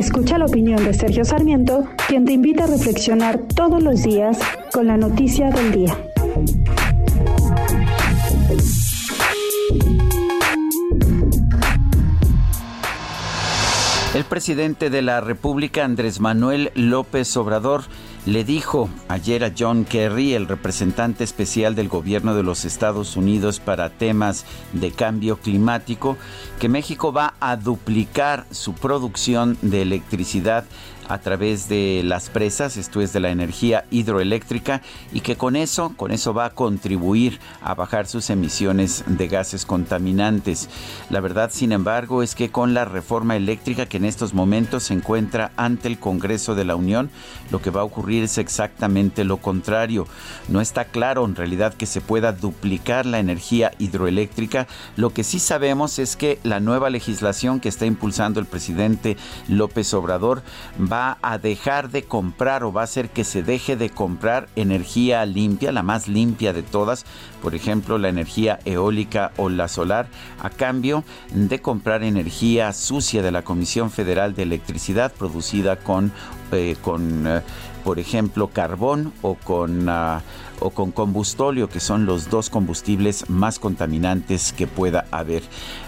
Escucha la opinión de Sergio Sarmiento, quien te invita a reflexionar todos los días con la noticia del día. El presidente de la República, Andrés Manuel López Obrador, le dijo ayer a John Kerry, el representante especial del gobierno de los Estados Unidos para temas de cambio climático, que México va a duplicar su producción de electricidad a través de las presas, esto es de la energía hidroeléctrica, y que con eso, con eso va a contribuir a bajar sus emisiones de gases contaminantes. La verdad, sin embargo, es que con la reforma eléctrica que en estos momentos se encuentra ante el Congreso de la Unión, lo que va a ocurrir es exactamente lo contrario. No está claro en realidad que se pueda duplicar la energía hidroeléctrica. Lo que sí sabemos es que la nueva legislación que está impulsando el presidente López Obrador a dejar de comprar o va a hacer que se deje de comprar energía limpia, la más limpia de todas, por ejemplo la energía eólica o la solar, a cambio de comprar energía sucia de la Comisión Federal de Electricidad producida con, eh, con eh, por ejemplo, carbón o con, uh, o con combustóleo, que son los dos combustibles más contaminantes que pueda haber.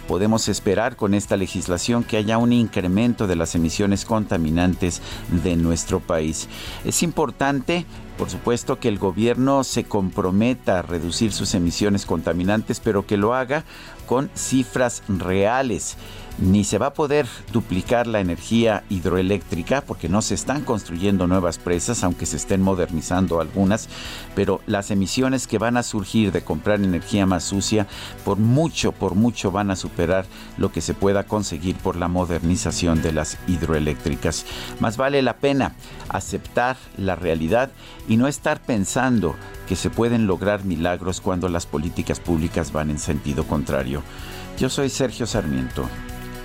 Podemos esperar con esta legislación que haya un incremento de las emisiones contaminantes de nuestro país. Es importante por supuesto que el gobierno se comprometa a reducir sus emisiones contaminantes, pero que lo haga con cifras reales. Ni se va a poder duplicar la energía hidroeléctrica porque no se están construyendo nuevas presas, aunque se estén modernizando algunas, pero las emisiones que van a surgir de comprar energía más sucia, por mucho, por mucho van a superar lo que se pueda conseguir por la modernización de las hidroeléctricas. Más vale la pena aceptar la realidad y no estar pensando que se pueden lograr milagros cuando las políticas públicas van en sentido contrario. Yo soy Sergio Sarmiento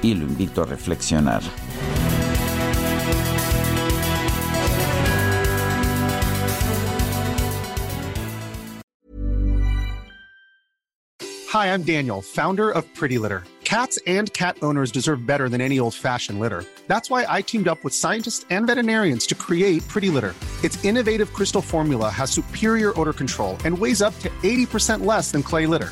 y lo invito a reflexionar. Hi, I'm Daniel, founder of Pretty Litter. Cats and cat owners deserve better than any old-fashioned litter. That's why I teamed up with scientists and veterinarians to create Pretty Litter. Its innovative crystal formula has superior odor control and weighs up to 80% less than clay litter.